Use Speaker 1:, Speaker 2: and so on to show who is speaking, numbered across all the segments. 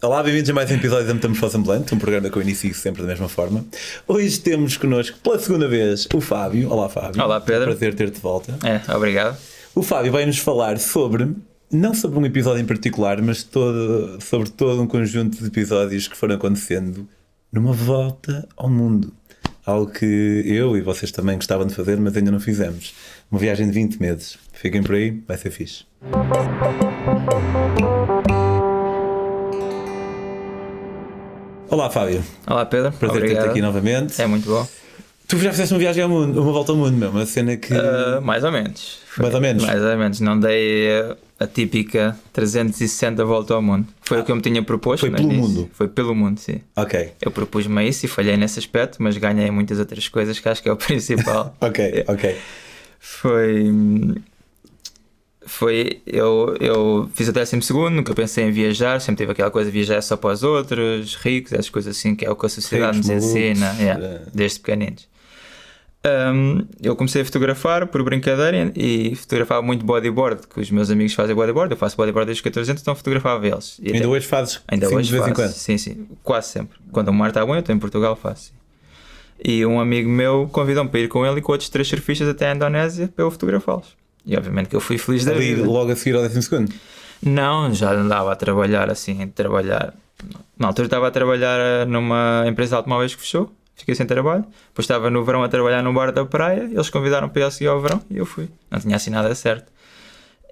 Speaker 1: Olá, bem-vindos a mais um episódio da Metamorfose Ambulante, um programa que eu inicio sempre da mesma forma. Hoje temos connosco pela segunda vez o Fábio. Olá, Fábio.
Speaker 2: Olá, Pedro.
Speaker 1: É prazer ter-te de volta.
Speaker 2: É, obrigado.
Speaker 1: O Fábio vai-nos falar sobre, não sobre um episódio em particular, mas todo, sobre todo um conjunto de episódios que foram acontecendo numa volta ao mundo. Algo que eu e vocês também gostavam de fazer, mas ainda não fizemos. Uma viagem de 20 meses. Fiquem por aí, vai ser fixe. Olá, Fábio.
Speaker 2: Olá, Pedro.
Speaker 1: Prazer ter-te aqui novamente.
Speaker 2: É muito bom.
Speaker 1: Tu já fizeste uma viagem ao mundo, uma volta ao mundo mesmo, uma cena que.
Speaker 2: Uh, mais ou menos. Foi-
Speaker 1: Mais ou menos?
Speaker 2: Mais ou menos. Não dei a típica 360 volta ao mundo. Foi o que eu me tinha proposto.
Speaker 1: Foi
Speaker 2: no
Speaker 1: pelo mundo?
Speaker 2: Foi pelo mundo, sim.
Speaker 1: Ok,
Speaker 2: Eu propus-me isso e falhei nesse aspecto, mas ganhei muitas outras coisas que acho que é o principal.
Speaker 1: ok, ok.
Speaker 2: foi. Foi. Eu, eu fiz o décimo segundo, nunca pensei em viajar, sempre tive aquela coisa de viajar só para os outros, ricos, essas coisas assim, que é o que a sociedade
Speaker 1: Ricos,
Speaker 2: nos ensina,
Speaker 1: malucos,
Speaker 2: yeah,
Speaker 1: é.
Speaker 2: desde pequeninos. Um, eu comecei a fotografar por brincadeira e fotografava muito bodyboard, que os meus amigos fazem bodyboard, eu faço bodyboard desde os 14 anos, então fotografava eles. E
Speaker 1: Ainda
Speaker 2: até-
Speaker 1: hoje fazes
Speaker 2: Ainda
Speaker 1: sim,
Speaker 2: hoje
Speaker 1: de vez
Speaker 2: faço.
Speaker 1: em quando.
Speaker 2: Sim, sim, quase sempre. Quando o mar está bom, eu estou em Portugal, faço. E um amigo meu convidou-me para ir com ele e com outros três surfistas até a Indonésia para eu fotografá-los. E obviamente que eu fui feliz da
Speaker 1: Ali,
Speaker 2: vida.
Speaker 1: logo a seguir ao décimo segundo.
Speaker 2: Não, já andava a trabalhar assim, trabalhar. Na altura estava a trabalhar eh, numa empresa de automóveis que fechou, fiquei sem trabalho. Depois estava no verão a trabalhar num bar da praia, eles convidaram para ir a seguir ao verão e eu fui. Não tinha assim nada certo.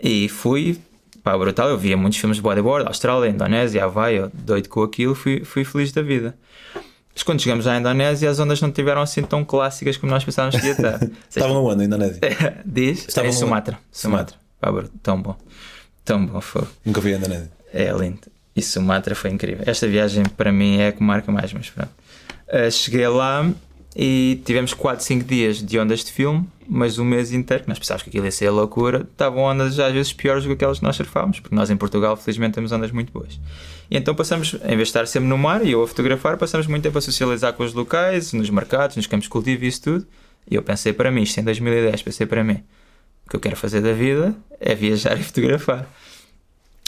Speaker 2: E fui, pá, brutal. Eu via muitos filmes de bodyboard, Austrália, Indonésia, Havaí, eu doido com aquilo, fui, fui feliz da vida. Mas quando chegamos à Indonésia, as ondas não tiveram assim tão clássicas como nós pensávamos que ia estar.
Speaker 1: Estavam onde, na Indonésia?
Speaker 2: Diz?
Speaker 1: Estavam
Speaker 2: em
Speaker 1: no-
Speaker 2: Sumatra. Sumatra. Tão bom. Tão bom foi.
Speaker 1: Nunca fui à Indonésia.
Speaker 2: É lindo. E Sumatra foi incrível. Esta viagem para mim é a que marca mais, mas pronto. Uh, cheguei lá e tivemos 4, 5 dias de ondas de filme, mas um mês inteiro, nós pensávamos que aquilo ia ser a loucura, estavam ondas às vezes piores do que aquelas que nós surfámos, porque nós em Portugal felizmente temos ondas muito boas. E então passamos, em vez de estar sempre no mar e eu a fotografar, passamos muito tempo a socializar com os locais, nos mercados, nos campos de cultivo e isso tudo. E eu pensei para mim, isto em 2010, pensei para mim, o que eu quero fazer da vida é viajar e fotografar.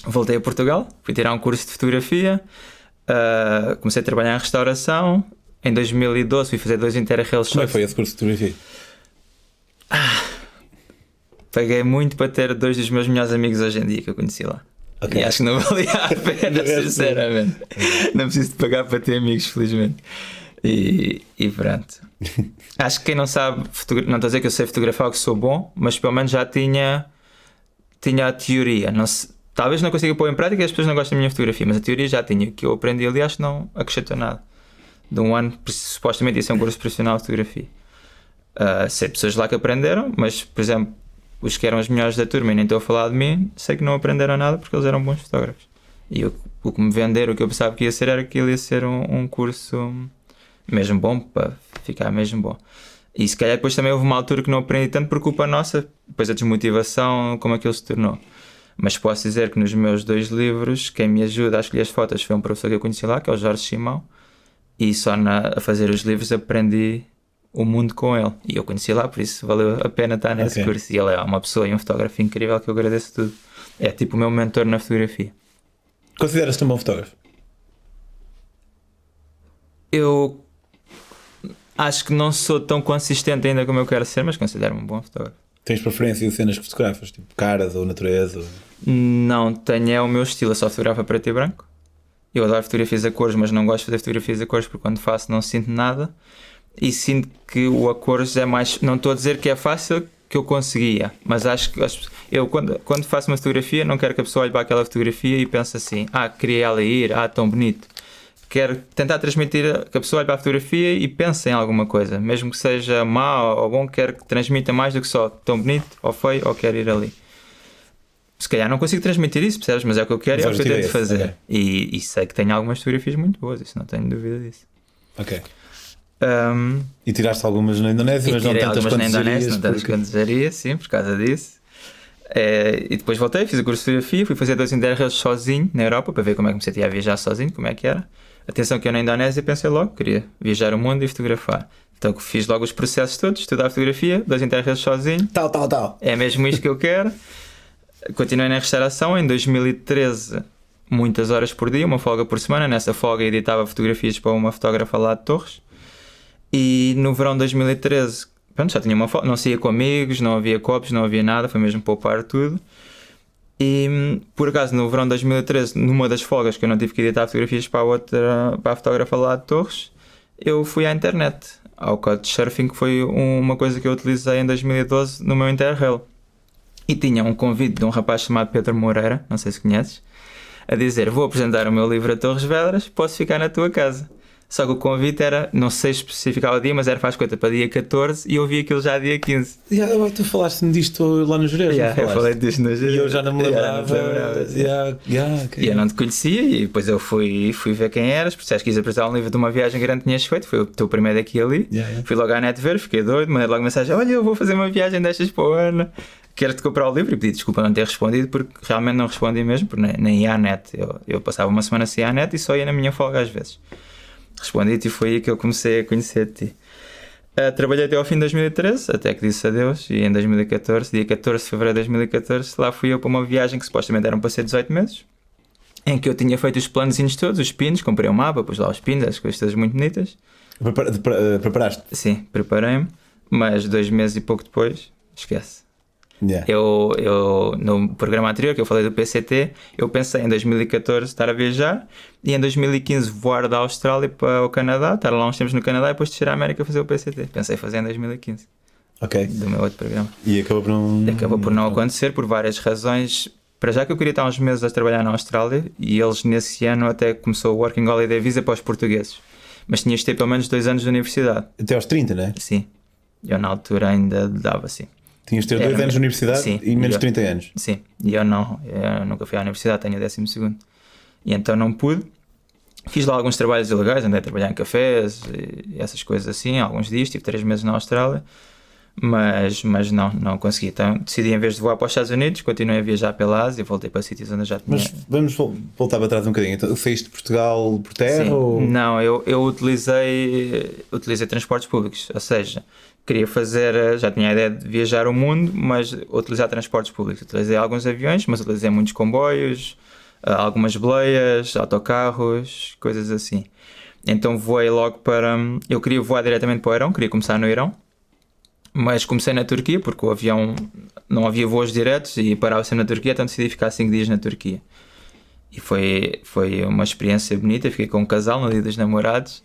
Speaker 2: Voltei a Portugal, fui tirar um curso de fotografia, ah, comecei a trabalhar em restauração. Em 2012 fui fazer dois Interrails
Speaker 1: Como é que foi esse curso de fotografia?
Speaker 2: Paguei muito para ter dois dos meus melhores amigos hoje em dia que eu conheci lá.
Speaker 1: Ok.
Speaker 2: E acho que não valia a pena, sinceramente. Não preciso de pagar para ter amigos, felizmente. E, e pronto. Acho que quem não sabe, não estou a dizer que eu sei fotografar ou que sou bom, mas pelo menos já tinha, tinha a teoria. Não se- talvez não consiga pôr em prática e as pessoas não gostam da minha fotografia, mas a teoria já tinha. O que eu aprendi ali acho que não acrescentou nada. De um ano, supostamente ia ser um curso profissional de fotografia. Uh, sei pessoas lá que aprenderam, mas por exemplo, os que eram os melhores da turma e nem estou a falar de mim, sei que não aprenderam nada porque eles eram bons fotógrafos. E o, o que me venderam, o que eu pensava que ia ser, era que ele ia ser um, um curso mesmo bom, para ficar mesmo bom. E se calhar depois também houve uma altura que não aprendi tanto por culpa nossa, depois a desmotivação, como aquilo se tornou. Mas posso dizer que nos meus dois livros, quem me ajuda a escolher as fotos foi um professor que eu conheci lá, que é o Jorge Simão, e só na, a fazer os livros aprendi o mundo com ele. E eu conheci lá, por isso valeu a pena estar nesse
Speaker 1: Ok.
Speaker 2: curso. E ele é uma pessoa e um fotógrafo incrível que eu agradeço tudo. É tipo o meu mentor na fotografia.
Speaker 1: Consideras-te um bom fotógrafo?
Speaker 2: Eu acho que não sou tão consistente ainda como eu quero ser, mas considero-me um bom fotógrafo.
Speaker 1: Tens preferência de cenas que fotografas? Tipo caras ou natureza? Ou...
Speaker 2: Não tenho, é o meu estilo, eu só fotografo a preto e branco. Eu adoro fotografias a cores, mas não gosto de fazer fotografias a cores porque quando faço não sinto nada. E sinto que o a cores é mais. Não estou a dizer que é fácil que eu conseguia, mas acho que eu quando, quando faço uma fotografia não quero que a pessoa olhe para aquela fotografia e pense assim: ah, queria ela ir, ah, tão bonito. Quero tentar transmitir que a pessoa olhe para a fotografia e pense em alguma coisa, mesmo que seja má ou bom, quero que transmita mais do que só tão bonito ou feio ou quero ir ali. Se calhar não consigo transmitir isso, percebes? Mas é o que eu quero e é o que eu tento
Speaker 1: objetivo é esse,
Speaker 2: fazer.
Speaker 1: ok.
Speaker 2: E, e sei que tenho algumas fotografias muito boas, isso não tenho dúvida disso.
Speaker 1: Ok.
Speaker 2: Um,
Speaker 1: E tiraste algumas na Indonésia, mas não tantas quanto
Speaker 2: na Indonésia, não tantas
Speaker 1: porque-
Speaker 2: quanto desejaria, sim, por causa disso. Eh, e depois voltei, fiz o curso de fotografia, fui fazer dois interrails sozinho na Europa para ver como é que me sentia a viajar sozinho, como é que era. Atenção que eu na Indonésia pensei logo, queria viajar o mundo e fotografar. Então fiz logo os processos todos, estudar fotografia, dois interrails sozinho,
Speaker 1: Tal, tal, tal.
Speaker 2: é mesmo isto que eu quero. Continuei na restauração. Em 2013 muitas horas por dia, uma folga por semana. Nessa folga editava fotografias para uma fotógrafa lá de Torres. E no verão de 2013, pronto, já tinha uma folga, não saía com amigos, não havia copos, não havia nada, foi mesmo poupar tudo. E por acaso no verão de 2013, numa das folgas que eu não tive que editar fotografias para a outra, para a fotógrafa lá de Torres, eu fui à internet, ao Couchsurfing, que foi uma coisa que eu utilizei em 2012 no meu Interrail. E tinha um convite de um rapaz chamado Pedro Moreira, não sei se conheces, a dizer: Vou apresentar o meu livro a Torres Vedras, posso ficar na tua casa. Só que o convite era, não sei especificar o dia, mas era faz conta para dia 14 e eu vi aquilo já dia 15.
Speaker 1: Yeah, tu falaste-me disto lá no Jerez,
Speaker 2: yeah, Eu falei disto no Jerez.
Speaker 1: E eu já não me lembrava.
Speaker 2: Yeah, yeah, okay. E eu não te conhecia e depois eu fui, fui ver quem eras, porque se quis apresentar um livro de uma viagem grande que tinhas feito, foi o teu primeiro aqui ali. Fui logo à net ver, fiquei doido, mandei logo mensagem: Olha, eu vou fazer uma viagem destas para o ano quero-te comprar o livro e pedi desculpa não ter respondido porque realmente não respondi mesmo, porque nem, nem ia à net. Eu, eu passava uma semana sem ir à net e só ia na minha folga às vezes. Respondi-te e foi aí que eu comecei a conhecer-te. Uh, trabalhei até ao fim de 2013, até que disse adeus, e em 2014, dia 14 de fevereiro de 2014, lá fui eu para uma viagem que supostamente eram para ser 18 meses, em que eu tinha feito os planos todos, os pins, comprei um mapa, pus lá os pins, as coisas todas muito bonitas.
Speaker 1: Preparaste?
Speaker 2: Sim, preparei-me, mas dois meses e pouco depois, esquece. Yeah. Eu, eu, no programa anterior que eu falei do PCT, eu pensei em 2014 estar a viajar e em 2015 voar da Austrália para o Canadá, estar lá uns tempos no Canadá e depois descer à América fazer o PCT. Pensei fazer em 2015.
Speaker 1: Ok.
Speaker 2: Do meu outro programa.
Speaker 1: E acabou por não.
Speaker 2: Acabou por não acontecer por várias razões. Para já que eu queria estar uns meses a trabalhar na Austrália e eles nesse ano até começou o Working Holiday Visa para os portugueses. Mas tinhas de ter pelo menos dois anos de universidade.
Speaker 1: Até aos 30, né?
Speaker 2: Sim. Eu na altura ainda dava assim.
Speaker 1: Tinhas de ter dois anos de universidade sim, e menos de 30 anos.
Speaker 2: Sim, e eu não, eu nunca fui à universidade, tenho o décimo segundo. E então não pude. Fiz lá alguns trabalhos ilegais, andei a trabalhar em cafés e essas coisas assim, alguns dias, tive três meses na Austrália, mas, mas não, não consegui. Então decidi, em vez de voar para os Estados Unidos, continuei a viajar pela Ásia, voltei para sítios onde eu já tinha.
Speaker 1: Mas vamos voltar para trás um bocadinho. Então, saíste de Portugal por terra? Ou...
Speaker 2: Não, eu, eu utilizei, utilizei transportes públicos, ou seja, queria fazer, já tinha a ideia de viajar o mundo, mas utilizar transportes públicos. Utilizei alguns aviões, mas utilizei muitos comboios, eh, algumas boleias, autocarros, coisas assim. Então voei logo para. Eu queria voar diretamente para o Irão, queria começar no Irão, mas comecei na Turquia porque o avião não havia voos diretos e parava sempre na Turquia, então decidi ficar 5 dias na Turquia. E foi, foi uma experiência bonita. Fiquei com um casal no dia dos namorados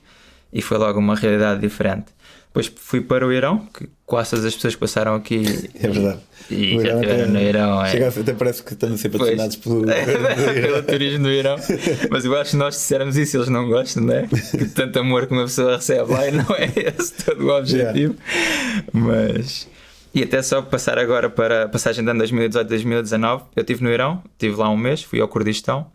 Speaker 2: e foi logo uma realidade diferente. Depois fui para o Irão, que quase todas as pessoas que passaram aqui.
Speaker 1: É verdade.
Speaker 2: E o já estiveram no Irão. É...
Speaker 1: Chega, até parece que estamos a ser patrocinados pelo,
Speaker 2: pelo turismo do Irão. Mas eu acho que nós dissermos isso, eles não gostam, não é? Que tanto amor que uma pessoa recebe lá e não é esse todo o objetivo. Yeah. Mas. E até só passar agora para a passagem de ano 2018-2019, eu estive no Irão, estive lá um mês, fui ao Kurdistão,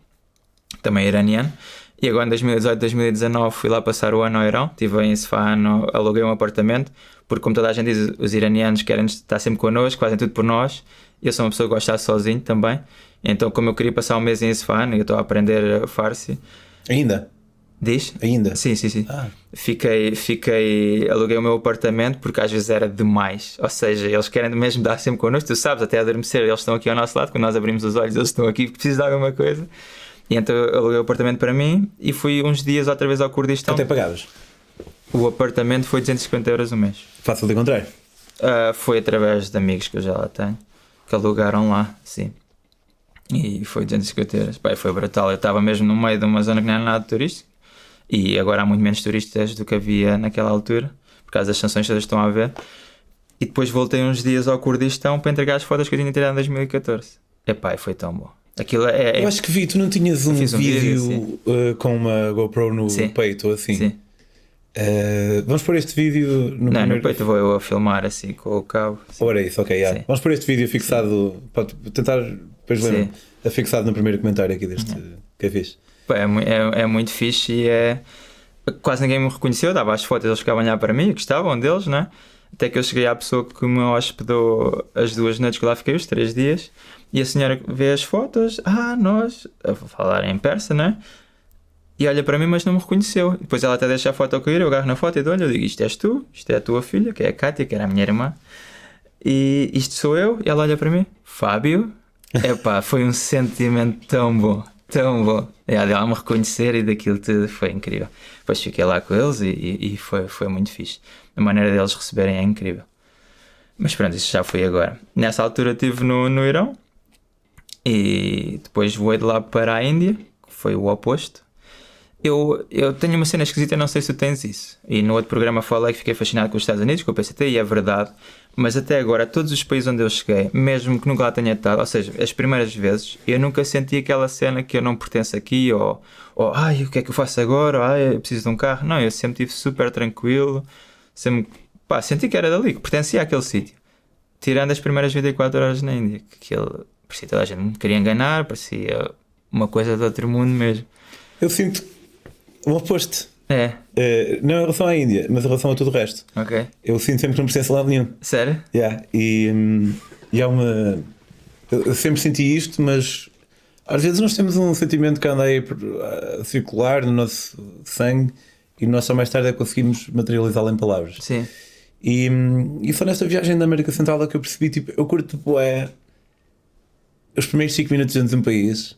Speaker 2: também iraniano. E agora em 2018, 2019 fui lá passar o ano ao Irão, estive em Isfahan, aluguei um apartamento, porque como toda a gente diz, os iranianos querem estar sempre connosco, fazem tudo por nós, e eu sou uma pessoa que gosta de estar sozinho também, então como eu queria passar um mês em Isfahan, eu estou a aprender Farsi.
Speaker 1: Ainda?
Speaker 2: Diz?
Speaker 1: Ainda?
Speaker 2: Sim, sim, sim.
Speaker 1: Ah.
Speaker 2: Fiquei, fiquei, aluguei o meu apartamento porque às vezes era demais. Ou seja, eles querem mesmo dar sempre connosco, tu sabes, até adormecer, eles estão aqui ao nosso lado, quando nós abrimos os olhos, eles estão aqui, precisam de alguma coisa. E então eu aluguei o apartamento para mim e fui uns dias outra vez ao Kurdistão.
Speaker 1: Até pagavas?
Speaker 2: O apartamento foi 250 euros o mês.
Speaker 1: Fácil de encontrar?
Speaker 2: Uh, foi através de amigos que eu já lá tenho, que alugaram lá, sim. E foi 250 euros. Pai, foi brutal. Eu estava mesmo no meio de uma zona que não era nada turística. E agora há muito menos turistas do que havia naquela altura, por causa das sanções que estão a ver. E depois voltei uns dias ao Kurdistão para entregar as fotos que eu tinha tirado em 2014. Epá, foi tão bom. Aquilo é,
Speaker 1: é, Eu acho que vi, tu não tinhas um, um vídeo, vídeo uh, com uma GoPro no sim. peito ou assim? Sim. Uh, vamos pôr este vídeo
Speaker 2: no Não, primeiro... no peito vou eu a filmar assim com o cabo.
Speaker 1: Sim. Ora, isso, ok. Yeah. Vamos pôr este vídeo fixado. Pode tentar depois ler afixado no primeiro comentário aqui deste uhum. que é fixe.
Speaker 2: É, é, é, muito fixe e é. Quase ninguém me reconheceu, dava as fotos, eles ficavam a olhar para mim, gostavam deles, né? Até que eu cheguei à pessoa que me hospedou as duas noites que lá fiquei, os três dias, e a senhora vê as fotos, ah, nós, a falar em persa, né? E olha para mim, mas não me reconheceu. Depois ela até deixa a foto cair, eu agarro na foto e dou-lhe, eu digo, isto és tu, isto é a tua filha, que é a Kátia, que era a minha irmã. E isto sou eu, e ela olha para mim, Fábio. Epá, foi um sentimento tão bom, Tão bom. É, ela me reconhecer e daquilo tudo foi incrível. Depois fiquei lá com eles e, e, e, foi, foi muito fixe. A maneira deles receberem é incrível. Mas pronto, isso já foi agora. Nessa altura estive no, no Irão e depois voei de lá para a Índia, que foi o oposto. Eu, eu tenho uma cena esquisita, não sei se tu tens isso. E no outro programa falei que fiquei fascinado com os Estados Unidos, com o PCT, e é verdade. Mas até agora, todos os países onde eu cheguei, mesmo que nunca lá tenha estado, ou seja, as primeiras vezes, eu nunca senti aquela cena que eu não pertenço aqui, ou, ou ai, o que é que eu faço agora? Ai, eu preciso de um carro. Não, eu sempre estive super tranquilo, sempre, pá, senti que era dali, que pertencia àquele sítio. Tirando as primeiras 24 horas na Índia, que aquilo, parecia toda a gente me queria enganar, parecia uma coisa do outro mundo mesmo.
Speaker 1: Eu sinto o oposto.
Speaker 2: É.
Speaker 1: Uh, não em relação à Índia, mas em relação a tudo o resto.
Speaker 2: Ok.
Speaker 1: Eu sinto sempre que não pertence a lado nenhum.
Speaker 2: Sério?
Speaker 1: Yeah. E, hum, e há uma. Eu sempre senti isto, mas às vezes nós temos um sentimento que anda aí a circular no nosso sangue e nós só mais tarde é que conseguimos materializá-lo em palavras.
Speaker 2: Sim.
Speaker 1: E, hum, e foi nesta viagem da América Central que eu percebi, tipo, eu curto tipo, é os primeiros 5 minutos dentro de um país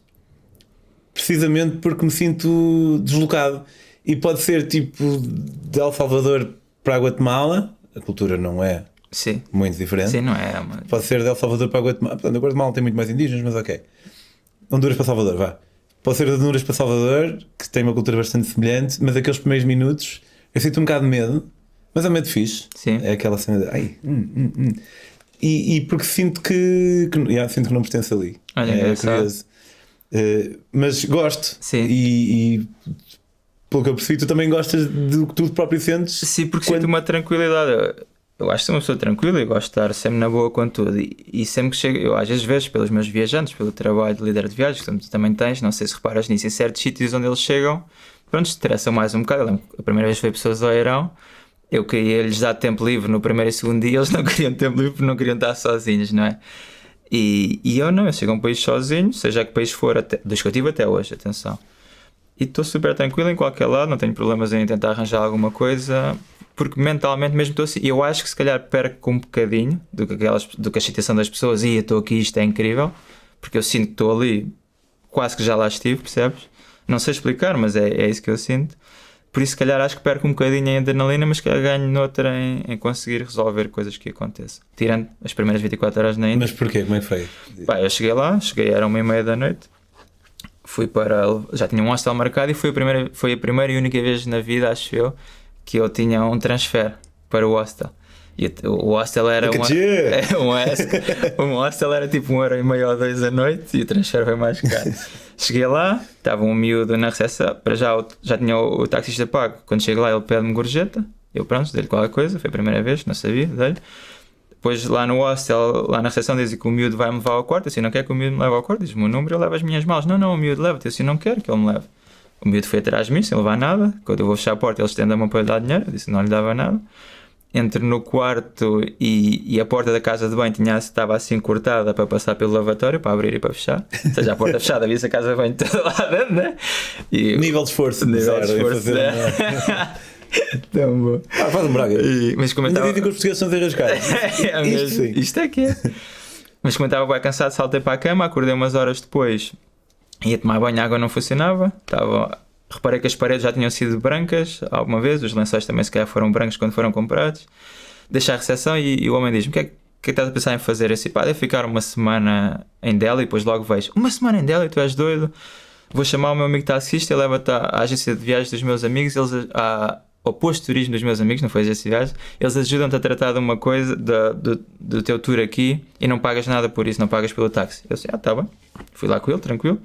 Speaker 1: precisamente porque me sinto deslocado. E pode ser tipo de El Salvador para a Guatemala, a cultura não é
Speaker 2: Sim.
Speaker 1: muito diferente.
Speaker 2: Sim, não é? Mas...
Speaker 1: Pode ser de El Salvador para a Guatemala. Portanto, a Guatemala tem muito mais indígenas, mas ok. Honduras para Salvador, vá. Pode ser de Honduras para Salvador, que tem uma cultura bastante semelhante, mas aqueles primeiros minutos eu sinto um bocado de medo, mas é um medo fixe.
Speaker 2: Sim.
Speaker 1: É aquela cena de ai, hum, hum, hum. E, e, porque sinto que, que yeah, sinto que não pertence ali.
Speaker 2: Olha,
Speaker 1: é curioso. Uh, mas gosto.
Speaker 2: Sim.
Speaker 1: E, e, pelo que eu percebi, tu também gostas do que tu próprio sentes.
Speaker 2: Sim, porque quando... sinto uma tranquilidade. Eu acho que sou uma pessoa tranquila e gosto de estar sempre na boa com tudo. E, e sempre que chego, eu às vezes vejo pelos meus viajantes, pelo trabalho de líder de viagens, que tu também tens, não sei se reparas nisso, em certos sítios onde eles chegam, pronto, estressam mais um bocado. Lembro, a primeira vez foi pessoas ao Irão, eu queria lhes dar tempo livre no primeiro e segundo dia, eles não queriam tempo livre porque não queriam estar sozinhos, não é? E, e eu não, eu chego a um país sozinho, seja que país for, até, dos que eu tive até hoje, atenção. E estou super tranquilo em qualquer lado, não tenho problemas em tentar arranjar alguma coisa, porque mentalmente mesmo estou assim. Eu acho que se calhar perco um bocadinho do que, aquelas, do que a excitação das pessoas, e eu estou aqui, isto é incrível, porque eu sinto que estou ali, quase que já lá estive, percebes? Não sei explicar, mas é, é isso que eu sinto. Por isso, se calhar, acho que perco um bocadinho em adrenalina, mas que ganho noutra em, em conseguir resolver coisas que aconteçam. Tirando as primeiras 24 horas na Índia.
Speaker 1: Mas porquê? Como é que foi?
Speaker 2: Pá, eu cheguei lá, cheguei, era uma e meia da noite. Fui para. Já tinha um hostel marcado e foi a, primeira, foi a primeira e única vez na vida, acho eu, que eu tinha um transfer para o hostel. E o hostel era uma, é, um, hostel, um hostel era tipo um euro e meio ou dois a noite e o transfer foi mais caro. Cheguei lá, estava um miúdo na recepção, para já, já tinha o, o taxista pago. Quando chego lá, ele pede-me gorjeta. Eu, pronto, dei-lhe qualquer coisa, foi a primeira vez, não sabia, dei-lhe. Depois lá no hostel, lá na recepção, dizem que o miúdo vai-me levar ao quarto. Assim, não quer que o miúdo me leve ao quarto, diz-me o número, eu levo as minhas malas. Não, não, o miúdo leva-te. assim, não quero que ele me leve. O miúdo foi atrás de mim, sem levar nada. Quando eu vou fechar a porta, ele estende a mão para lhe dar dinheiro. Eu disse não lhe dava nada entro no quarto e, e, a porta da casa de banho tinha, estava assim cortada para passar pelo lavatório, para abrir e para fechar. Ou seja, a porta fechada, via-se a casa de banho toda lá dentro, né?
Speaker 1: E, nível de esforço, nível de esforço. Né?
Speaker 2: Tão bom.
Speaker 1: Ah, faz um braga.
Speaker 2: E, mas como
Speaker 1: estava... Dizem que os portugueses são desenrascados.
Speaker 2: é isto, isto é que é. Mas como estava bem cansado, saltei para a cama, acordei umas horas depois, ia tomar banho, a água não funcionava, estava Reparei que as paredes já tinham sido brancas alguma vez, os lençóis também se calhar foram brancos quando foram comprados. Deixei a recepção e, e o homem diz-me: O que é que que estás a pensar em fazer? Eu assim, pá, devo ficar uma semana em Delhi e depois logo vejo. Uma semana em Delhi, tu és doido? Vou chamar o meu amigo taxista, ele leva-te à agência de viagens dos meus amigos, eles, à, ao posto de turismo dos meus amigos, não foi de viagens, eles ajudam-te a tratar de uma coisa, do, do, do, teu tour aqui e não pagas nada por isso, não pagas pelo táxi. Eu assim, ah, tá bem. Fui lá com ele, tranquilo.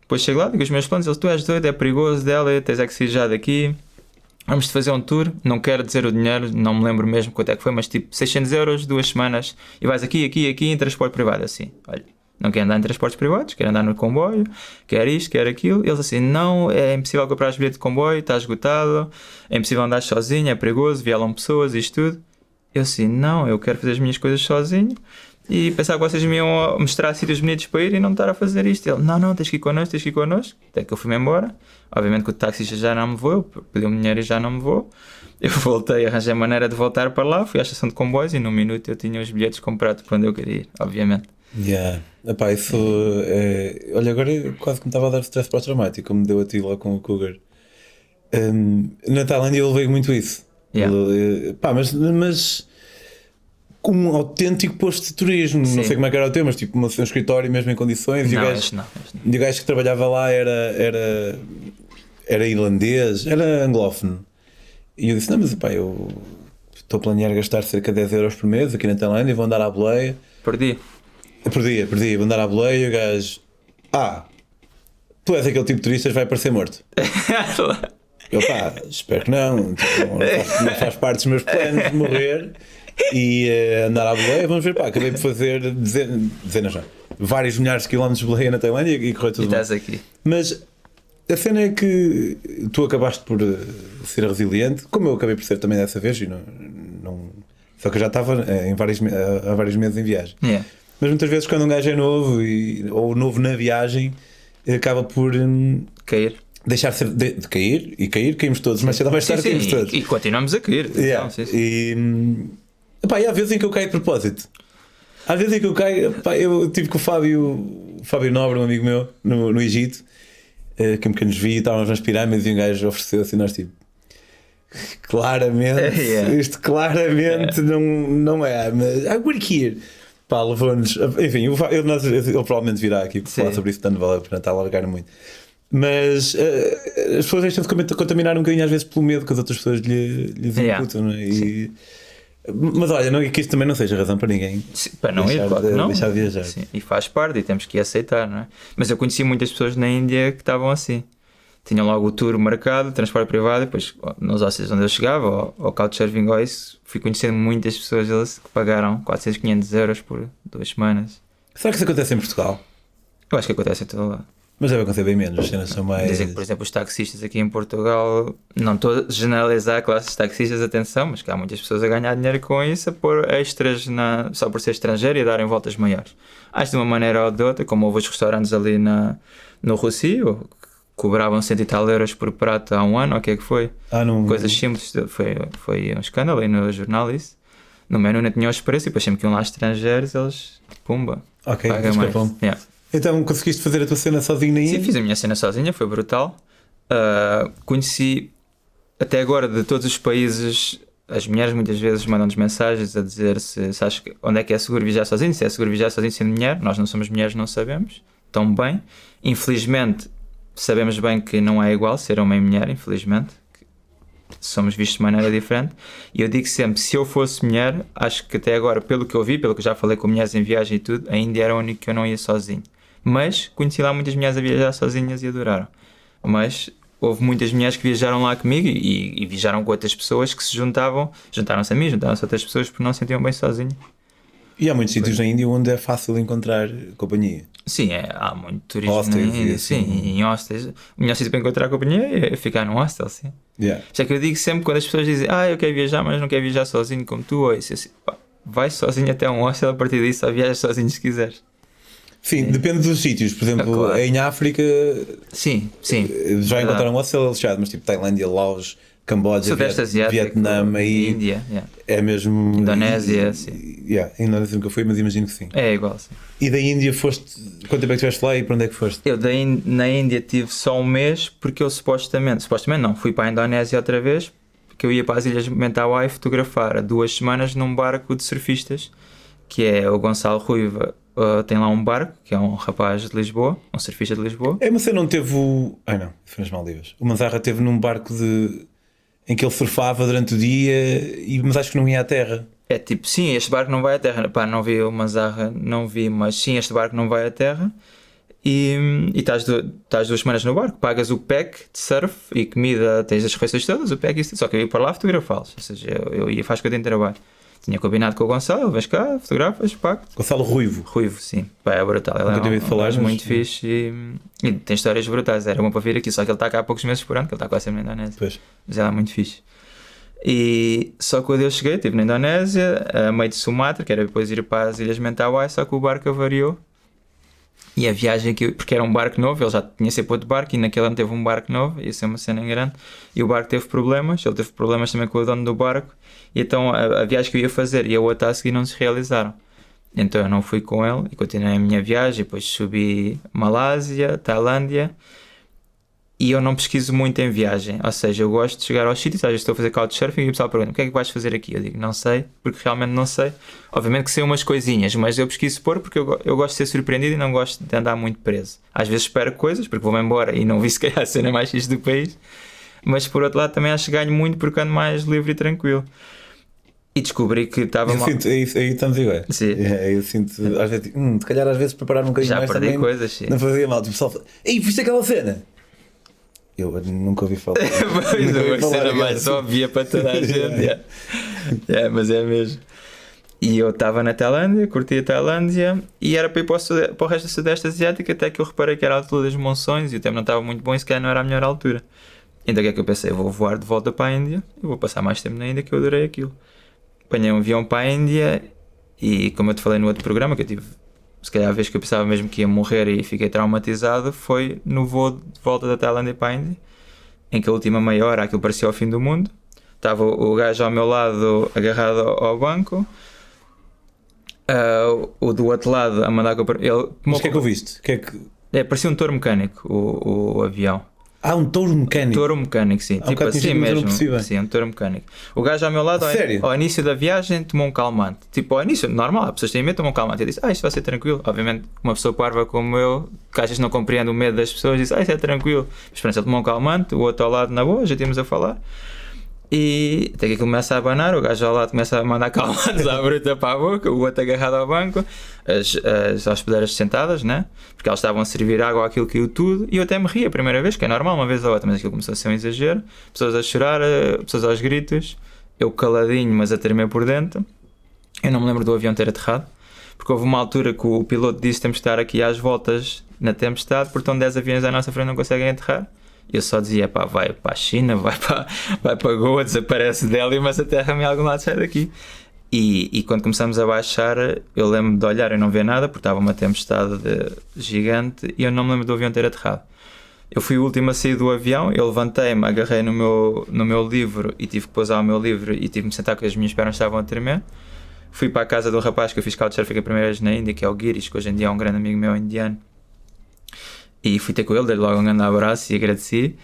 Speaker 2: Depois chego lá, digo os meus planos, ele, tu és doido, é perigoso dela, tens é que sair já daqui. Vamos-te fazer um tour, não quero dizer o dinheiro, não me lembro mesmo quanto é que foi, mas tipo 600 euros, duas semanas, e vais aqui, aqui, aqui em transporte privado, assim, olha. Não quer andar em transportes privados, quer andar no comboio, quer isto, quer aquilo. Eles assim, não, é impossível comprar os bilhetes de comboio, está esgotado, é impossível andar sozinho, é perigoso, violam pessoas, isto tudo. Eu assim, não, eu quero fazer as minhas coisas sozinho e pensava que vocês me iam mostrar sítios bonitos para ir e não estar a fazer isto. Ele, não, não, tens que ir connosco, tens que ir connosco. Até que eu fui-me embora. Obviamente que o taxista já não me vou, pediu-me dinheiro e já não me vou. Eu voltei, arranjei maneira de voltar para lá, fui à estação de comboios e num minuto eu tinha os bilhetes comprados para onde eu queria ir, obviamente.
Speaker 1: Yeah. Epá, isso é... Olha, agora quase que me estava a dar stress pós-traumático, como deu a ti lá com o Cougar. Um, na Tailândia eu levei muito isso.
Speaker 2: Yeah.
Speaker 1: Pá, mas, mas como um autêntico posto de turismo. Não
Speaker 2: Sim.
Speaker 1: sei como é que era o teu, mas tipo um escritório mesmo em condições. e o
Speaker 2: Não,
Speaker 1: gajo,
Speaker 2: não, não.
Speaker 1: e o gajo que trabalhava lá era, era, era irlandês, era anglófono. E eu disse: Não, mas pá, eu estou a planear gastar cerca de 10 euros por mês aqui na Tailândia e vou andar à boleia.
Speaker 2: Perdi.
Speaker 1: Perdi, perdi, vou andar à boleia e o gajo: Ah, tu és aquele tipo de turistas vai parecer morto. Eu pá, espero que não. Tipo, não, faz, não faz parte dos meus planos de morrer e eh, andar à boleia. Vamos ver, pá, acabei por fazer dezenas, dezenas não, vários milhares de quilómetros de boleia na Tailândia e correu
Speaker 2: e
Speaker 1: tudo bem.
Speaker 2: estás aqui.
Speaker 1: Mas a cena é que tu acabaste por eh, ser resiliente, como eu acabei por ser também dessa vez, e não, não- só que eu já estava eh, em vários, há vários meses em viagem.
Speaker 2: Yeah.
Speaker 1: Mas muitas vezes quando um gajo é novo e, ou novo na viagem, acaba por hum,
Speaker 2: Cair.
Speaker 1: deixar de, de- cair e cair, caímos todos, mas cedo ou mais tarde
Speaker 2: sim,
Speaker 1: caímos todos.
Speaker 2: e, e continuamos a cair.
Speaker 1: Yeah.
Speaker 2: Então, sim, sim.
Speaker 1: E, hum, epá, e há vezes em que eu caio de propósito. Há vezes em que eu caio. epá, eu tive com o Fábio, o Fábio Nobre, um amigo meu, no, no Egito, eh, que que nos vi, estávamos nas pirâmides e um gajo ofereceu-se e nós tipo. Claramente,
Speaker 2: Yeah.
Speaker 1: isto claramente não, não é, mas I work here. Pá, levou-nos. Enfim, ele, provavelmente virá aqui para falar sobre isso, portanto vale a pena estar a alargar muito. Mas eh, as pessoas deixam-se coment- contaminar um bocadinho às vezes pelo medo que as outras pessoas lhe, lhes
Speaker 2: Yeah.
Speaker 1: imputam, não é? E- mas olha, não, que isto também não seja razão para ninguém.
Speaker 2: Sim, para não
Speaker 1: Deixar
Speaker 2: ir, claro
Speaker 1: de-
Speaker 2: não.
Speaker 1: deixar de viajar.
Speaker 2: Sim, e faz parte e temos que aceitar, não é? Mas eu conheci muitas pessoas na Índia que estavam assim. Tinham logo o tour marcado, transporte privado, depois nos hóspedes onde eu chegava, ou, ou Couchsurfing ou isso, fui conhecendo muitas pessoas que pagaram 400, 500 euros por duas semanas.
Speaker 1: Será que isso acontece em Portugal?
Speaker 2: Eu acho que acontece em todo lado.
Speaker 1: Mas deve acontecer bem menos, as cenas são mais.
Speaker 2: Dizem que, por exemplo, os taxistas aqui em Portugal, não estou a generalizar a classe de taxistas, atenção, mas que há muitas pessoas a ganhar dinheiro com isso, a pôr extras na, só por ser estrangeiro e a darem voltas maiores. Acho de uma maneira ou de outra, como houve os restaurantes ali na, no Rocio, que cobravam cento e tal euros por prato há um ano, ou o que é que foi?
Speaker 1: Ah, não.
Speaker 2: Coisas simples, foi, foi um escândalo aí no jornal isso. No menu não tinha os preços e depois sempre que iam lá estrangeiros, eles, pumba,
Speaker 1: Ok,
Speaker 2: paga mais. Yeah.
Speaker 1: Então conseguiste fazer a tua cena sozinho na
Speaker 2: Sim, fiz a minha cena sozinha, foi brutal. Ah, conheci até agora de todos os países. As mulheres muitas vezes mandam-nos mensagens a dizer se, se achas onde é que é seguro viajar sozinho, se é seguro viajar sozinho sendo mulher. Nós não somos mulheres, não sabemos tão bem. Infelizmente, sabemos bem que não é igual ser homem e mulher, infelizmente. Somos vistos de maneira diferente. E eu digo sempre: se eu fosse mulher, acho que até agora, pelo que eu vi, pelo que já falei com mulheres em viagem e tudo, a Índia era o único que eu não ia sozinho. Mas conheci lá muitas mulheres a viajar sozinhas e adoraram. Mas houve muitas mulheres que viajaram lá comigo e, e viajaram com outras pessoas que se juntavam, juntaram-se a mim, juntaram-se a outras pessoas porque não se sentiam bem sozinhos.
Speaker 1: E há muitos sítios na Índia onde é fácil encontrar companhia.
Speaker 2: Sim, é, há muito turismo
Speaker 1: Hostels e
Speaker 2: Índia,
Speaker 1: assim.
Speaker 2: sim, em hostels. O melhor sítio para encontrar companhia é ficar num hostel, sim.
Speaker 1: Yeah.
Speaker 2: Já que eu digo sempre quando as pessoas dizem, ah, eu quero viajar, mas não quero viajar sozinho como tu, ou isso, assim, pá, vai sozinho até um hostel, a partir disso só viajas sozinho se quiseres.
Speaker 1: Sim, depende dos sítios. Por exemplo,
Speaker 2: Ah, claro.
Speaker 1: em África
Speaker 2: Sim, sim.
Speaker 1: já encontraram um hostel alexado, mas tipo Tailândia, Laos, Camboja,
Speaker 2: Sudeste Asiático,
Speaker 1: Vietnã, aí
Speaker 2: Índia, yeah.
Speaker 1: é mesmo.
Speaker 2: Indonésia,
Speaker 1: e-
Speaker 2: sim.
Speaker 1: Yeah, Indonésia nunca fui, mas imagino que sim.
Speaker 2: é igual, sim.
Speaker 1: E da Índia foste. Quanto tempo é que estiveste lá e para onde é que foste?
Speaker 2: Eu da Ín- na Índia tive só um mês porque eu supostamente, supostamente não, fui para a Indonésia outra vez porque eu ia para as Ilhas Mentawai fotografar duas semanas num barco de surfistas que é o Gonçalo Ruiva. uh, tem lá um barco que é um rapaz de Lisboa, um surfista de Lisboa.
Speaker 1: É, mas você não teve o. Ai não, foi nas Maldivas. O Manzarra teve num barco de. Em que ele surfava durante o dia, e... mas acho que não ia à terra.
Speaker 2: É tipo, sim, este barco não vai à terra. Pá, não vi uma zarra, não vi, mas sim, este barco não vai à terra. E, estás, estás duas semanas no barco, pagas o pack de surf e comida, tens as refeições todas, o pack e isso. Só que eu ia para lá fotografá-los. Ou seja, eu, eu ia faz que eu tenho trabalho. Tinha combinado com o Gonçalo, vens cá, fotografas, pago.
Speaker 1: Gonçalo Ruivo.
Speaker 2: Ruivo, sim. Pá, é brutal. Ele
Speaker 1: Nunca
Speaker 2: é um,
Speaker 1: falar,
Speaker 2: um muito fixe e, e tem histórias brutais. Era bom para vir aqui, só que ele está cá há poucos meses por ano, que ele está quase sempre na Indonésia.
Speaker 1: Pois.
Speaker 2: Mas ela é muito fixe. E só quando eu cheguei, estive na Indonésia, a meio de Sumatra, que era depois ir para as Ilhas Mentawai, só que o barco avariou. E a viagem eu- porque era um barco novo, ele já tinha sempre outro barco e naquele ano teve um barco novo, ia ser uma cena grande. E o barco teve problemas, ele teve problemas também com o dono do barco. E então a, a viagem que eu ia fazer e a outra a seguir não se realizaram. Então eu não fui com ele e continuei a minha viagem. Depois subi Malásia, Tailândia e eu não pesquiso muito em viagem. Ou seja, eu gosto de chegar aos sítios, às vezes estou a fazer couchsurfing e o pessoal pergunta: o que é que vais fazer aqui? Eu digo: não sei, porque realmente não sei. Obviamente que sei umas coisinhas, mas eu pesquiso por porque eu, eu gosto de ser surpreendido e não gosto de andar muito preso. Às vezes espero coisas, porque vou-me embora e não vi se calhar a cena mais fixe do país. Mas por outro lado, também acho que ganho muito porque ando mais livre e tranquilo. E descobri que estava mal.
Speaker 1: sinto, aí, aí estamos iguais.
Speaker 2: Sim.
Speaker 1: É, eu sinto, às vezes, hum, se calhar às vezes preparar um bocadinho
Speaker 2: Já
Speaker 1: mais
Speaker 2: perdi
Speaker 1: também
Speaker 2: coisas, sim.
Speaker 1: não fazia mal. Tipo, fala, Ei, viste aquela cena? Eu nunca ouvi falar.
Speaker 2: Pois
Speaker 1: Nunca
Speaker 2: é,
Speaker 1: ouvi falar daquela
Speaker 2: mais
Speaker 1: cena.
Speaker 2: óbvia para toda a gente. é. É, mas é mesmo. E eu estava na Tailândia, curti a Tailândia e era para ir para o, sude- para o resto do Sudeste Asiático até que eu reparei que era a altura das monções e o tempo não estava muito bom e se calhar não era a melhor altura. Então o que é que eu pensei? Eu vou voar de volta para a Índia e vou passar mais tempo na Índia que eu adorei aquilo. Apanhei um avião para a Índia e como eu te falei no outro programa que eu tive se calhar a vez que eu pensava mesmo que ia morrer e fiquei traumatizado foi no voo de volta da Tailândia para a Índia em que a última meia hora aquilo parecia o fim do mundo. Estava o gajo ao meu lado agarrado ao banco, ah, o do outro lado a mandar. Ele
Speaker 1: Mas o que é que ouviste? O Que é que...
Speaker 2: É, parecia um touro mecânico o, o avião.
Speaker 1: Ah, um touro mecânico.
Speaker 2: Touro mecânico, sim.
Speaker 1: Um
Speaker 2: tipo assim mesmo. Sim, um touro mecânico. O gajo ao meu lado, ao, ao início da viagem, tomou um calmante. Tipo, ao início, normal, as pessoas têm medo, tomam um calmante. Eu disse, ah, isto vai ser tranquilo. Obviamente, uma pessoa parva como eu, que às vezes não compreende o medo das pessoas, disse, ah, isto é tranquilo. Mas pronto, ele tomou um calmante, o outro ao lado na boa, já tínhamos a falar. E até que começa a abanar, o gajo ao lado começa a mandar calmantes à bruta para a boca, o outro agarrado ao banco, as, as hospedeiras sentadas, né? Porque elas estavam a servir água, aquilo caiu tudo, e eu até me ri a primeira vez, que é normal, uma vez ou outra, mas aquilo começou a ser um exagero, pessoas a chorar, eh, pessoas aos gritos, eu caladinho, mas a tremer por dentro. Eu não me lembro do avião ter aterrado, porque houve uma altura que o piloto disse temos que estar aqui às voltas na tempestade, porque estão 10 aviões à nossa frente não conseguem aterrar. E eu só dizia, pá, vai para a China, vai para, vai para Goa, desaparece dela, mas aterra-me em algum lado, sai daqui. E, e quando começamos a baixar, eu lembro de olhar e não ver nada, porque estava uma tempestade de- gigante, e eu não me lembro do avião ter aterrado. Eu fui o último a sair do avião, eu levantei-me, agarrei no meu, no meu livro e tive que pousar o meu livro e tive que me sentar porque as minhas pernas estavam a tremer. Fui para a casa do rapaz que eu fiz couchsurfing a primeira vez na Índia, que é o Girish, que hoje em dia é um grande amigo meu indiano. E fui ter com ele, dei logo um grande abraço e agradeci.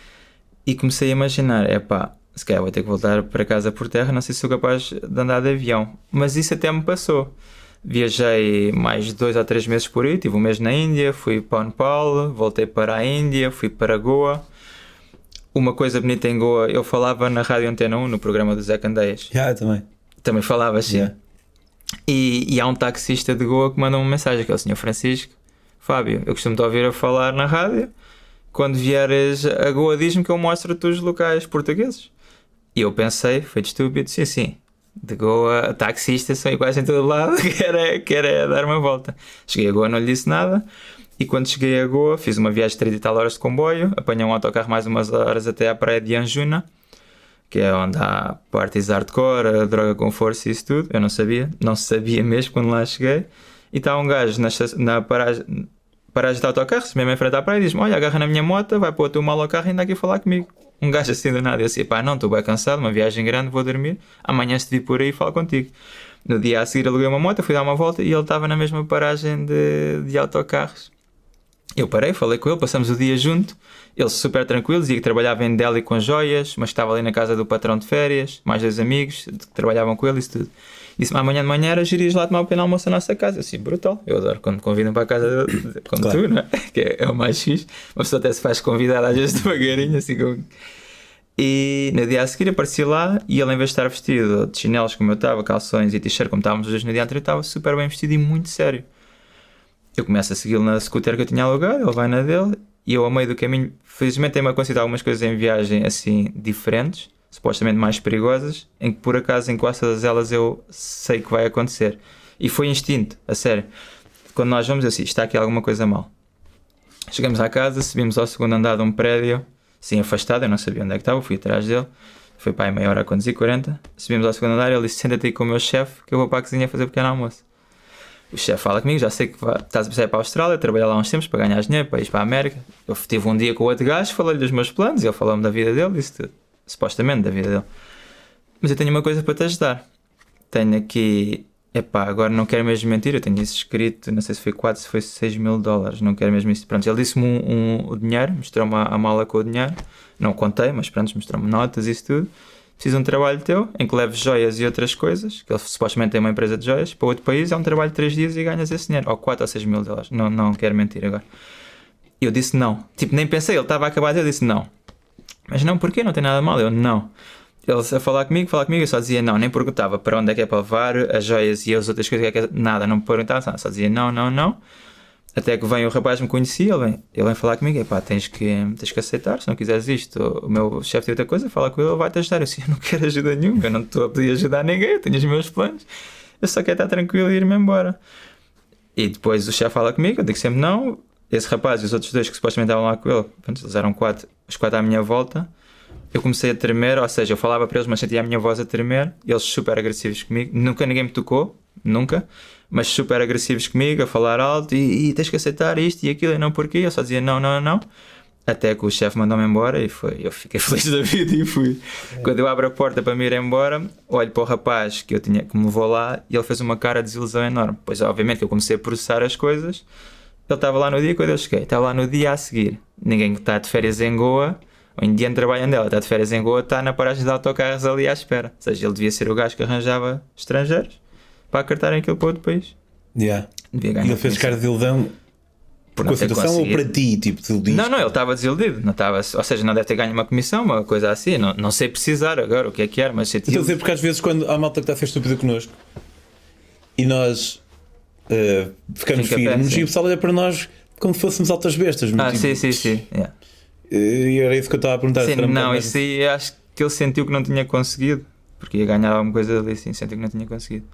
Speaker 2: E comecei a imaginar: é pá, se calhar vou ter que voltar para casa por terra, não sei se sou capaz de andar de avião. Mas isso até me passou. Viajei mais dois ou três meses por aí, tive um mês na Índia, fui para o Nepal, voltei para a Índia, fui para Goa. Uma coisa bonita em Goa, eu falava na Rádio Antena 1, no programa do Zé Candeias.
Speaker 1: Já, eu também.
Speaker 2: Também falava assim.
Speaker 1: Yeah.
Speaker 2: E, e há um taxista de Goa que manda uma mensagem, que é o Sr. Francisco. Fábio, eu costumo te ouvir a falar na rádio. Quando vieres a Goa, diz-me que eu mostro-te os locais portugueses. E eu pensei, foi estúpido, sim, sim. De Goa, taxistas são iguais em todo lado, quero, quero dar uma volta. Cheguei a Goa, não lhe disse nada. E quando cheguei a Goa, fiz uma viagem de 30 e tal horas de comboio, apanhei um autocarro mais umas horas até à praia de Anjuna, que é onde há parties hardcore, droga com força e isso tudo. Eu não sabia, não sabia mesmo quando lá cheguei. E está um gajo na, na paragem, paragem de autocarros, mesmo em frente à praia, diz-me: Olha, agarra na minha moto, vai pôr o teu mal ao carro e anda aqui falar comigo. Um gajo assim do nada. Eu disse: Pá, não, estou bem cansado, uma viagem grande, vou dormir. Amanhã se vir por aí, falo contigo. No dia a seguir, aluguei uma moto, fui dar uma volta e ele estava na mesma paragem de, de autocarros. Eu parei, falei com ele, passamos o dia junto. Ele super tranquilo, dizia que trabalhava em Delhi com joias, mas estava ali na casa do patrão de férias, mais dois amigos que trabalhavam com ele isso tudo. Disse-me amanhã de manhã era girias lá tomar um pequeno almoço à nossa casa. Eu assim, brutal. Eu adoro quando me convidam para a casa de, como
Speaker 1: Claro.
Speaker 2: tu, não é? Que é, é o mais fixe. Uma pessoa até se faz convidar às vezes devagarinho, assim como. E no dia a seguir apareci lá e ele, em vez de estar vestido de chinelos como eu estava, calções e t-shirt como estávamos os dois no dia anterior, estava super bem vestido e muito sério. Eu começo a segui-lo na scooter que eu tinha alugado, ele vai na dele e eu, ao meio do caminho, felizmente tenho-me acontecido algumas coisas em viagem assim diferentes, supostamente mais perigosas, em que por acaso em quase todas elas eu sei que vai acontecer. E foi instinto, a sério. Quando nós vamos, eu assim, está aqui alguma coisa mal. Chegamos à casa, subimos ao segundo andar de um prédio, assim afastado, eu não sabia onde é que estava, fui atrás dele. Foi para aí meia hora a conduzir, 40. Subimos ao segundo andar, ele disse: Senta-te aí com o meu chefe, que eu vou para a cozinha fazer um pequeno almoço. O chefe fala comigo, já sei que vai- estás a sair para a Austrália, trabalhar lá uns tempos para ganhar dinheiro, para ir para a América. Eu tive um dia com o outro gajo, falei-lhe dos meus planos, ele falou-me da vida dele, disse tudo. Supostamente da vida dele. Mas eu tenho uma coisa para te ajudar. Tenho aqui Epá, agora não quero mesmo mentir, eu tenho isso escrito, não sei se foi 4, se foi 6 mil dólares, não quero mesmo isso. Pronto, ele disse-me um, um, o dinheiro, mostrou-me a, a, mala com o dinheiro, não contei, mas pronto, mostrou-me notas isso tudo. Preciso de um trabalho teu, em que leves joias e outras coisas, que ele supostamente tem uma empresa de joias, para outro país é um trabalho de 3 dias e ganhas esse dinheiro, ou 4 ou 6 mil dólares, não, não quero mentir agora. Eu disse não, tipo, nem pensei, ele estava a acabar, eu disse não. Mas não, porquê? Não tem nada mal, eu não ele a falar comigo, falar comigo, eu só dizia não, nem perguntava para onde é que é para levar as joias e as outras coisas, que é que é, nada, não perguntava, só dizia não, não, não. Até que vem o rapaz me conhecia, ele vem, ele vem falar comigo, e pá, tens que, tens que aceitar, se não quiseres isto, o meu chefe tem outra coisa, fala com ele, ele vai-te ajudar. Eu assim, eu não quero ajuda nenhuma, eu não estou a pedir ajudar ninguém, eu tenho os meus planos, eu só quero estar tranquilo e ir-me embora. E depois o chefe fala comigo, eu digo sempre não, esse rapaz e os outros dois que supostamente estavam lá com ele, eles eram quatro, os quatro à minha volta, eu comecei a tremer, ou seja, eu falava para eles, mas sentia a minha voz a tremer, eles super agressivos comigo, nunca ninguém me tocou, nunca, mas super agressivos comigo, a falar alto, e, e tens que aceitar isto e aquilo, e não porquê, eu só dizia não, não, não, até que o chefe mandou-me embora e foi, eu fiquei feliz da vida e fui. É. Quando eu abro a porta para me ir embora, olho para o rapaz que eu tinha, que me levou lá, e ele fez uma cara de desilusão enorme, pois obviamente que eu comecei a processar as coisas, ele estava lá no dia quando eu cheguei, estava lá no dia a seguir, ninguém que está de férias em Goa o indiano trabalha dela, está de férias em Goa, está na paragem de autocarros ali à espera. Ou seja, ele devia ser o gajo que arranjava estrangeiros para acartarem aquilo para outro país.
Speaker 1: Yeah. Devia ganhar e ele fez cara de ilusão por consideração ou para ti, tipo,
Speaker 2: desiludido? Não, não, ele estava desiludido. Não estava, ou seja, não deve ter ganho uma comissão, uma coisa assim. Não, não sei precisar agora o que é que era, mas sei
Speaker 1: Estou a dizer porque às vezes quando há malta que está a ser estúpida connosco e nós uh, ficamos firmes e o pessoal olha para nós como se fôssemos altas bestas.
Speaker 2: Ah, tipo, sim, sim, sim. Yeah.
Speaker 1: E era isso que eu estava a perguntar.
Speaker 2: Sim, não, isso aí acho que ele sentiu que não tinha conseguido. Porque ia ganhar alguma coisa ali, sim, sentiu que não tinha conseguido.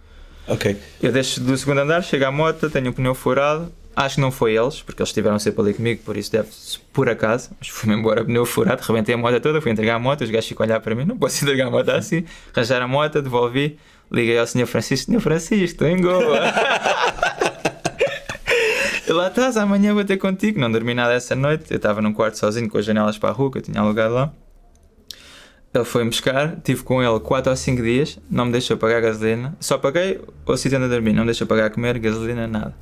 Speaker 1: Ok.
Speaker 2: Eu deixo do segundo andar, chego à moto, tenho o pneu furado. Acho que não foi eles, porque eles estiveram sempre ali comigo, por isso deve por acaso. Mas fui-me embora, pneu furado, rebentei a moto toda, fui entregar a moto, os gajos ficam a olhar para mim, não posso entregar a moto assim. Arranjar a moto, devolvi, liguei ao Sr. Francisco, Sr. Francisco, estou em Goa. lá estás, amanhã vou ter contigo. Não dormi nada essa noite. Eu estava num quarto sozinho com as janelas para a rua que eu tinha alugado lá. Ele foi-me buscar, tive com ele 4 ou 5 dias, não me deixou pagar gasolina. Só paguei o sítio onde dormir, não me deixou pagar comer, gasolina, nada.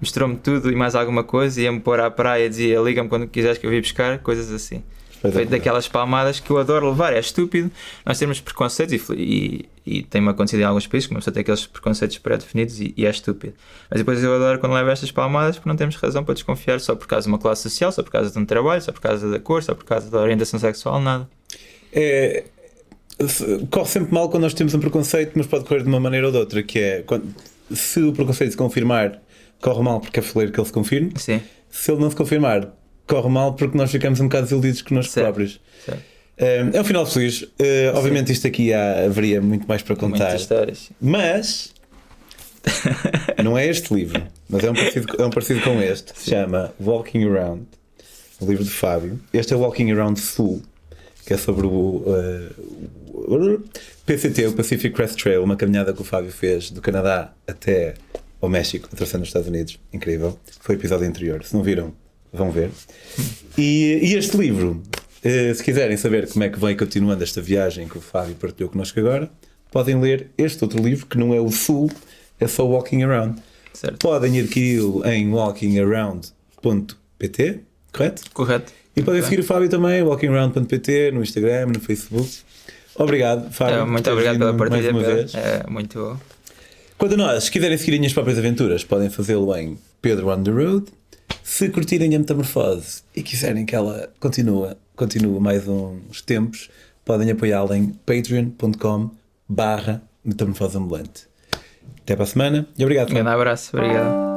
Speaker 2: Mostrou-me tudo e mais alguma coisa, ia-me pôr à praia, dizia liga-me quando quiseres que eu vim buscar, coisas assim feito daquelas palmadas que eu adoro levar. É estúpido nós temos preconceitos e, e, e tem-me acontecido em alguns países que uma pessoa tem aqueles preconceitos pré-definidos e, e, é estúpido. Mas depois eu adoro quando levo estas palmadas porque não temos razão para desconfiar só por causa de uma classe social, só por causa de um trabalho, só por causa da cor, só por causa da orientação sexual, nada.
Speaker 1: É, corre sempre mal quando nós temos um preconceito, mas pode correr de uma maneira ou de outra, que é quando, se o preconceito se confirmar, corre mal porque é feleiro que ele se confirme.
Speaker 2: Sim.
Speaker 1: Se ele não se confirmar, corre mal porque nós ficamos um bocado desiludidos connosco certo, próprios. Certo. Eh, é um final feliz. Uh, obviamente, isto aqui há, haveria muito mais para contar. Muitas
Speaker 2: histórias.
Speaker 1: Mas não é este livro, mas é um parecido, é um parecido com este. Se chama Walking Around, o livro de Fábio. Este é Walking Around Sul, que é sobre o uh, PCT, o Pacific Crest Trail, uma caminhada que o Fábio fez do Canadá até ao México, atravessando os Estados Unidos. Incrível. Foi o episódio anterior. Se não viram, vão ver. E, e este livro, eh, se quiserem saber como é que vem continuando esta viagem que o Fábio partilhou connosco agora, podem ler este outro livro que não é o Sul, é só Walking Around. Certo. Podem adquiri-lo em walkingaround.pt, correto?
Speaker 2: Correto.
Speaker 1: E podem seguir o Fábio também, walkingaround.pt, no Instagram, no Facebook. Obrigado, Fábio.
Speaker 2: É, muito obrigado pela partilha. É muito.
Speaker 1: Quando nós quiserem seguir as minhas próprias aventuras, podem fazê-lo em Pedro on the Road se curtirem a metamorfose e quiserem que ela continue, continue mais uns tempos, podem apoiá-la em patreon.com barra metamorfose ambulante. Até para a semana e obrigado. Um
Speaker 2: grande abraço, obrigado.